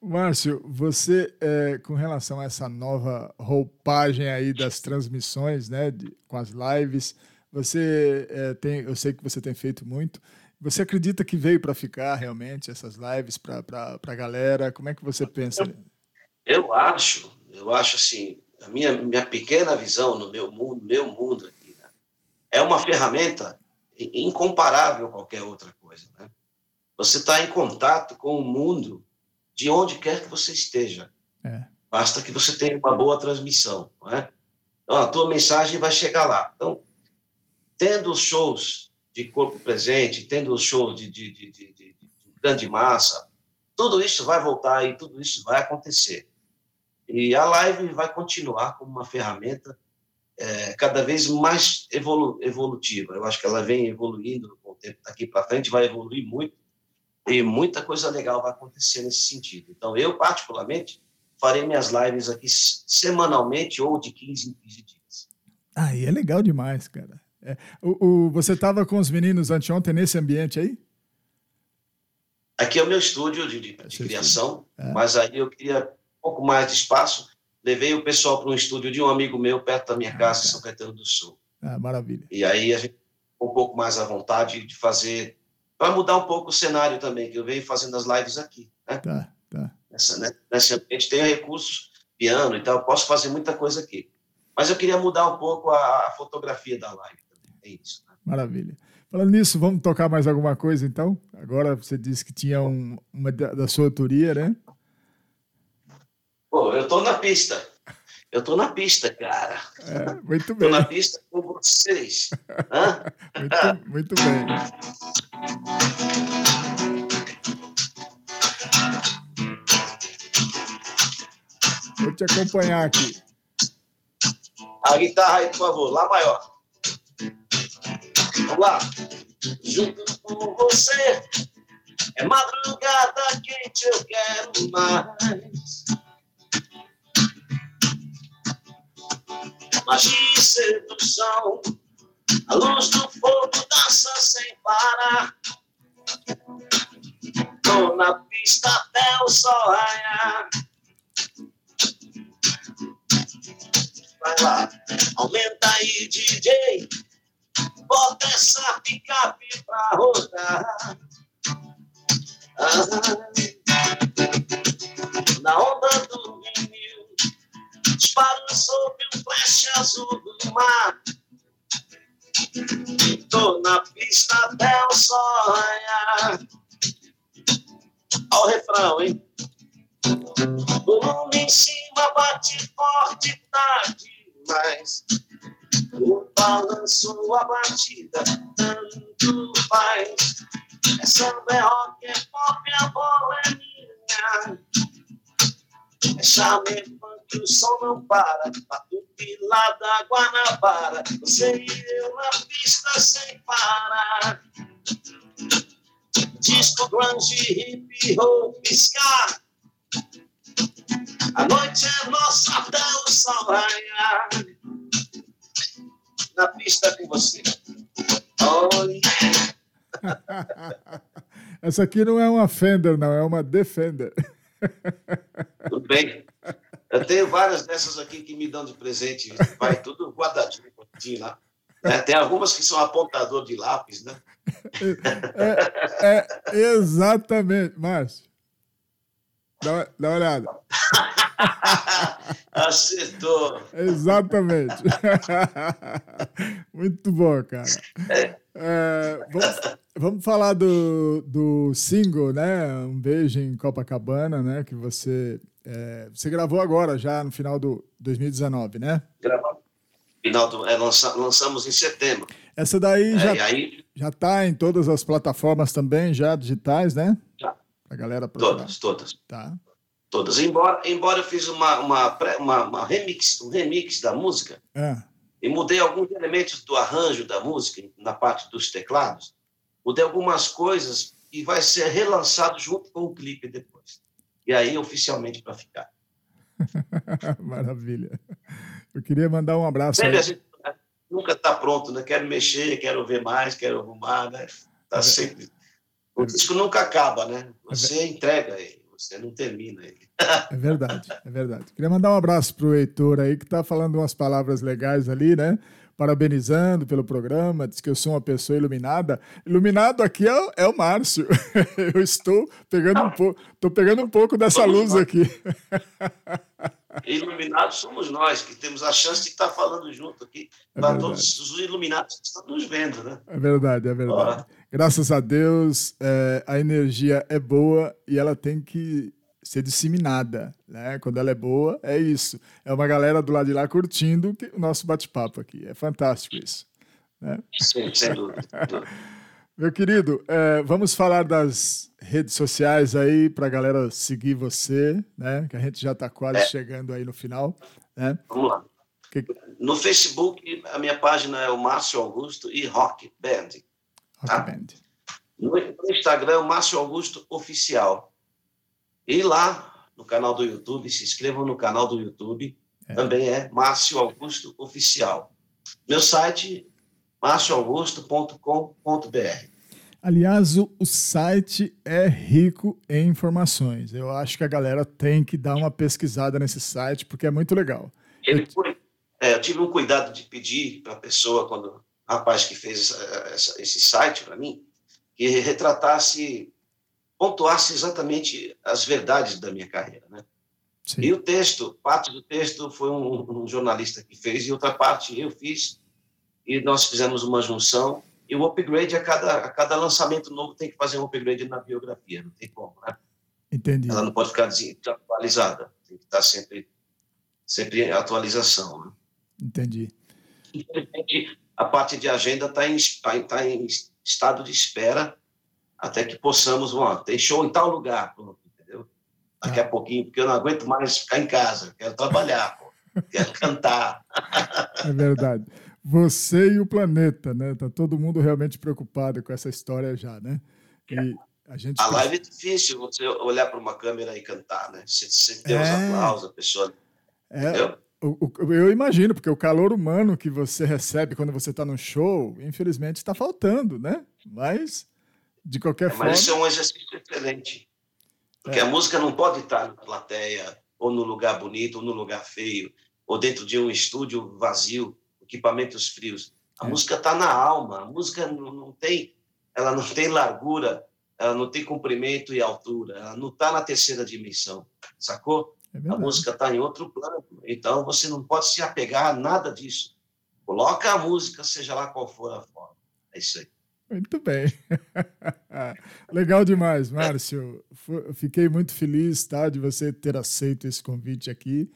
Márcio, você, é, com relação a essa nova roupagem aí das transmissões, né, de- com as lives, você é, tem, eu sei que você tem feito muito. Você acredita que veio para ficar realmente essas lives para a galera? Como é que você pensa? Eu acho, eu acho assim, a minha, minha pequena visão no meu mundo, meu mundo aqui, né, é uma ferramenta incomparável a qualquer outra coisa. Né? Você está em contato com o mundo de onde quer que você esteja. É. Basta que você tenha uma boa transmissão. Não é? Então, a tua mensagem vai chegar lá. Então, tendo os shows de corpo presente, tendo os shows de, de, de, de, de- de grande massa, tudo isso vai voltar e tudo isso vai acontecer. E a live vai continuar como uma ferramenta é, cada vez mais evolu evolutiva. Eu acho que ela vem evoluindo com o tempo daqui para frente, vai evoluir muito e muita coisa legal vai acontecer nesse sentido. Então, eu, particularmente, farei minhas lives aqui semanalmente ou de 15 em 15 dias. Ah, e é legal demais, cara. É, o, o- você estava com os meninos anteontem nesse ambiente aí? Aqui é o meu estúdio de, de- de criação, É. mas aí eu queria um pouco mais de espaço. Levei o pessoal para um estúdio de um amigo meu perto da minha Ah, casa, em. São Caetano do Sul. Ah, maravilha. E aí a gente ficou um pouco mais à vontade de fazer, para mudar um pouco o cenário também, que eu venho fazendo as lives aqui. Né? Tá, tá. Nessa, né? Nesse ambiente tem recursos, piano e tal, eu posso fazer muita coisa aqui. Mas eu queria mudar um pouco a, a fotografia da live também. É isso. né? Maravilha. Falando nisso, vamos tocar mais alguma coisa então? Agora você disse que tinha um- uma da, da sua autoria, né? Pô, eu tô na pista. Eu tô na pista, cara. É, muito bem, na pista com vocês. Muito, muito bem. Vou te acompanhar aqui. A guitarra aí, por favor, lá maior. Vamos lá. Junto com você, é madrugada quente, eu quero mais. Magia e sedução, a luz do fogo dança sem parar. Tô na pista até o sol raiar. Vai lá, aumenta aí, DJ. Bota essa picape pra rodar. Ah, na onda do disparo sob um flash azul do mar. Tô na pista até o sol raiar. Ó o refrão, hein? em cima bate forte, tarde demais. O balanço, a batida, tanto faz. É samba, é rock, é pop, a bola é minha. É chame funk, o som não para. Batuquilada, Guanabara. Você e eu na pista sem parar. Disco grunge, hip hop, ska. A noite é nossa até o sol raiar. Na pista com você. Yeah. Essa aqui não é uma Fender, não, é uma Defender. Bem. Eu tenho várias dessas aqui que me dão de presente. Vai tudo guardadinho, lá. É, tem algumas que são apontador de lápis, né? É, é exatamente, Márcio. Dá, uma- dá uma olhada. Acertou. Exatamente. Muito bom, cara. É, vamos, vamos falar do, do single, né? Um beijo em Copacabana, né? Que você é, você gravou agora, já no final do 2019, né? Gravamos. Final do, é, lança- lançamos em setembro. Essa daí É, já aí, já tá em todas as plataformas também, já digitais, né? Já. A galera procurar. todas, todas. Tá. Todas. Embora, embora eu fiz uma, uma, uma, uma remix, um remix da música, Ah, e mudei alguns elementos do arranjo da música, na parte dos teclados, mudei algumas coisas e vai ser relançado junto com o clipe depois. E aí, oficialmente, para ficar. maravilha. Eu queria mandar um abraço Sempre a gente né, nunca está pronto, né? Quero mexer, quero ver mais, quero arrumar, né? Tá sempre. O disco nunca acaba, né? Você entrega ele, você não termina ele. É verdade, é verdade. Queria mandar um abraço pro Heitor aí, que tá falando umas palavras legais ali, né? Parabenizando pelo programa, diz que eu sou uma pessoa iluminada. Iluminado aqui é, o- é o Márcio. Eu estou pegando um pouco, tô pegando um pouco dessa luz lá. aqui. Iluminados somos nós, que temos a chance de estar falando junto aqui, É para todos os iluminados que estão nos vendo, né? É verdade, é verdade. Ó. Graças a Deus, é, a energia é boa e ela tem que ser disseminada, né? Quando ela é boa, é isso. É uma galera do lado de lá curtindo o nosso bate-papo aqui. É fantástico isso. Sem, sem dúvida. Meu querido, é, vamos falar das redes sociais aí para a galera seguir você, né? Que a gente já está quase É. chegando aí no final, né? Vamos lá. Que- No Facebook, a minha página é o Márcio Augusto e Rock Band. Rock Tá. Band. No Instagram, é o Márcio Augusto Oficial. E lá no canal do YouTube, se inscrevam no canal do YouTube, É. também é Márcio Augusto Oficial. Meu site, marcioaugusto.com.br. Aliás, o, o site é rico em informações. Eu acho que a galera tem que dar uma pesquisada nesse site porque é muito legal. Ele foi, é, eu tive um cuidado de pedir para a pessoa, quando o rapaz que fez essa- essa- esse site para mim, que retratasse, pontuasse exatamente as verdades da minha carreira, né? Sim. E o texto, parte do texto foi um, um jornalista que fez e outra parte eu fiz e nós fizemos uma junção e o upgrade a cada a cada lançamento novo tem que fazer um upgrade na biografia, não tem como, né? Entendi. Ela não pode ficar desatualizada, tem que estar sempre sempre em atualização. Né? Entendi. Infelizmente, a parte de agenda está em, tá em, tá em estado de espera até que possamos, ó, tem show em tal lugar, pronto, entendeu? Daqui a pouquinho, porque eu não aguento mais ficar em casa, quero trabalhar, pô, quero cantar. É verdade. Você e o planeta, né? Tá todo mundo realmente preocupado com essa história já, né? E a gente A live é difícil você olhar para uma câmera e cantar, né? Você, você tem os É. aplausos, a pessoa. é, Entendeu? eu imagino, porque o calor humano que você recebe quando você está no show, infelizmente está faltando, né? Mas de qualquer forma, Mas isso é um exercício excelente. Porque É. a música não pode estar na plateia, ou no lugar bonito, ou no lugar feio, ou dentro de um estúdio vazio, equipamentos frios. A É. música está na alma. A música não, não tem, ela não tem largura, ela não tem comprimento e altura. Ela não está na terceira dimensão, sacou? é A música está em outro plano. Então você não pode se apegar a nada disso. Coloca a música, seja lá qual for a forma. É isso aí. Muito bem. Legal demais, Márcio. fiquei muito feliz tá, de você ter aceito esse convite aqui.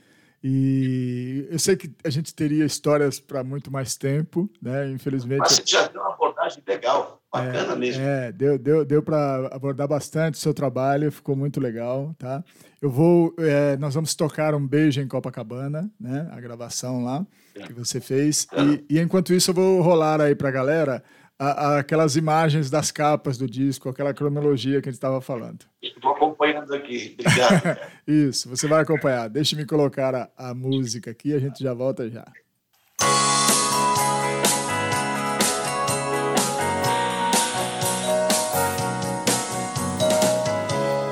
E eu sei que a gente teria histórias para muito mais tempo, né? Infelizmente. Mas você já deu uma abordagem legal, bacana é, mesmo. É, deu, deu, deu para abordar bastante o seu trabalho, ficou muito legal, tá? Eu vou, é, nós vamos tocar um beijo em Copacabana, né? A gravação lá é. que você fez. É. E, e enquanto isso eu vou rolar aí para a galera a, aquelas imagens das capas do disco, aquela cronologia que a gente estava falando. Estou acompanhando aqui, obrigado. Isso, você vai acompanhar. Deixe-me colocar a, a música aqui, a gente já volta já.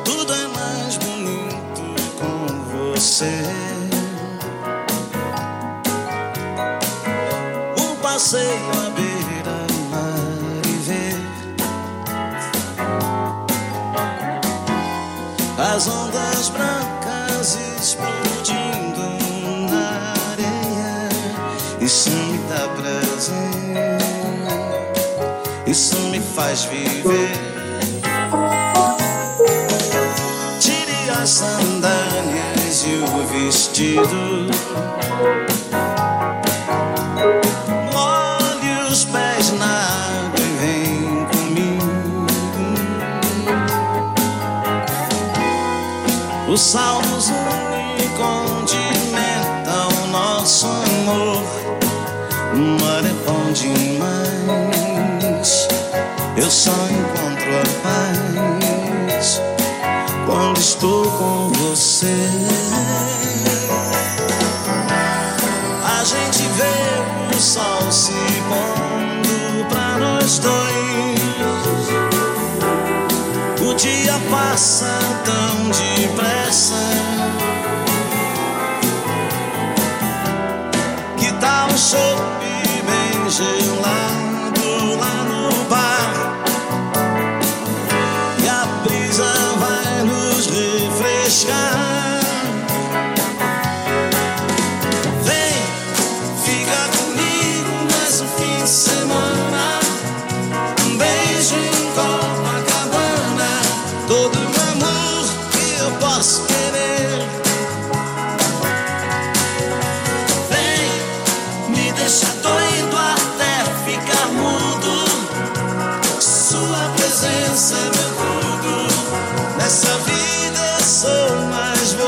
Tudo é mais bonito com você. Um passeio as ondas brancas explodindo na areia. Isso me dá prazer, isso me faz viver. Tire as sandálias e o vestido. Os salmos o nosso amor. O mar é bom demais. Eu só encontro a paz quando estou com você. A gente vê o sol se pondo pra nós dois. Dia passa tão depressa. Que tal um chope bem gelado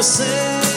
você.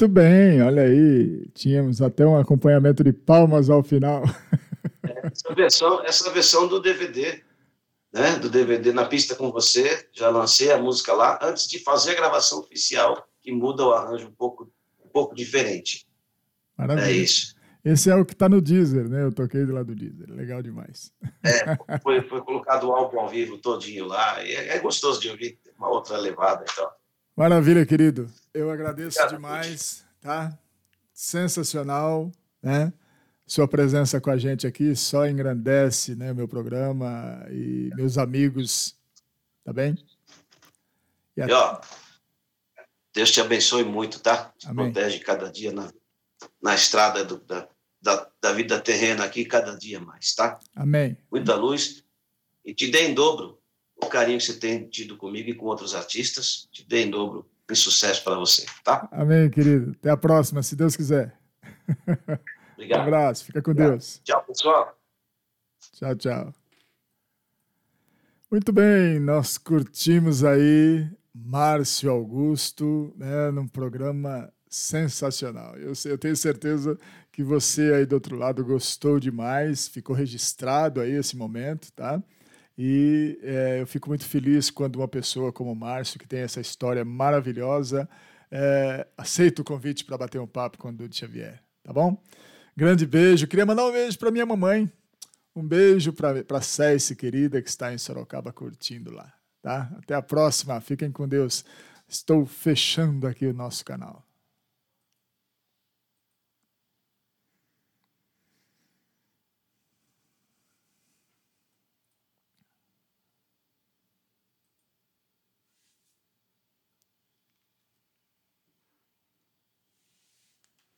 Muito bem, olha aí. Tínhamos até um acompanhamento de palmas ao final. Essa versão, essa versão do DVD, né? Do DVD na pista com você, já lancei a música lá antes de fazer a gravação oficial, que muda o arranjo um pouco, um pouco diferente. Maravilha. É isso. Esse é o que está no Deezer, né? Eu toquei do lado do Deezer. Legal demais. É, foi, foi colocado o álbum ao vivo todinho lá. E é, é gostoso de ouvir, uma outra levada e tal. Maravilha, querido. Eu agradeço Obrigado, demais, tá? Sensacional, né? Sua presença com a gente aqui só engrandece, né, meu programa e meus amigos, tá bem? E, e ó, Deus te abençoe muito, tá? Te Amém. protege cada dia na, na estrada do, da, da, da, vida terrena aqui, cada dia mais, tá? Amém. Muita luz e te dê em dobro o carinho que você tem tido comigo e com outros artistas. Te dê em dobro e sucesso para você, tá? Amém, querido. Até a próxima, se Deus quiser. Obrigado. Um abraço, fica com Obrigado. Deus. Tchau, pessoal. Tchau, tchau. Muito bem, nós curtimos aí Márcio Augusto, né, num programa sensacional. Eu, eu tenho certeza que você aí do outro lado gostou demais, ficou registrado aí esse momento, tá? E é, eu fico muito feliz quando uma pessoa como o Márcio, que tem essa história maravilhosa, é, aceita o convite para bater um papo com o Dudu Xavier, tá bom? Grande beijo. Queria mandar um beijo para minha mamãe. Um beijo para a Cécice, querida, que está em Sorocaba curtindo lá. Tá? Até a próxima. Fiquem com Deus. Estou fechando aqui o nosso canal.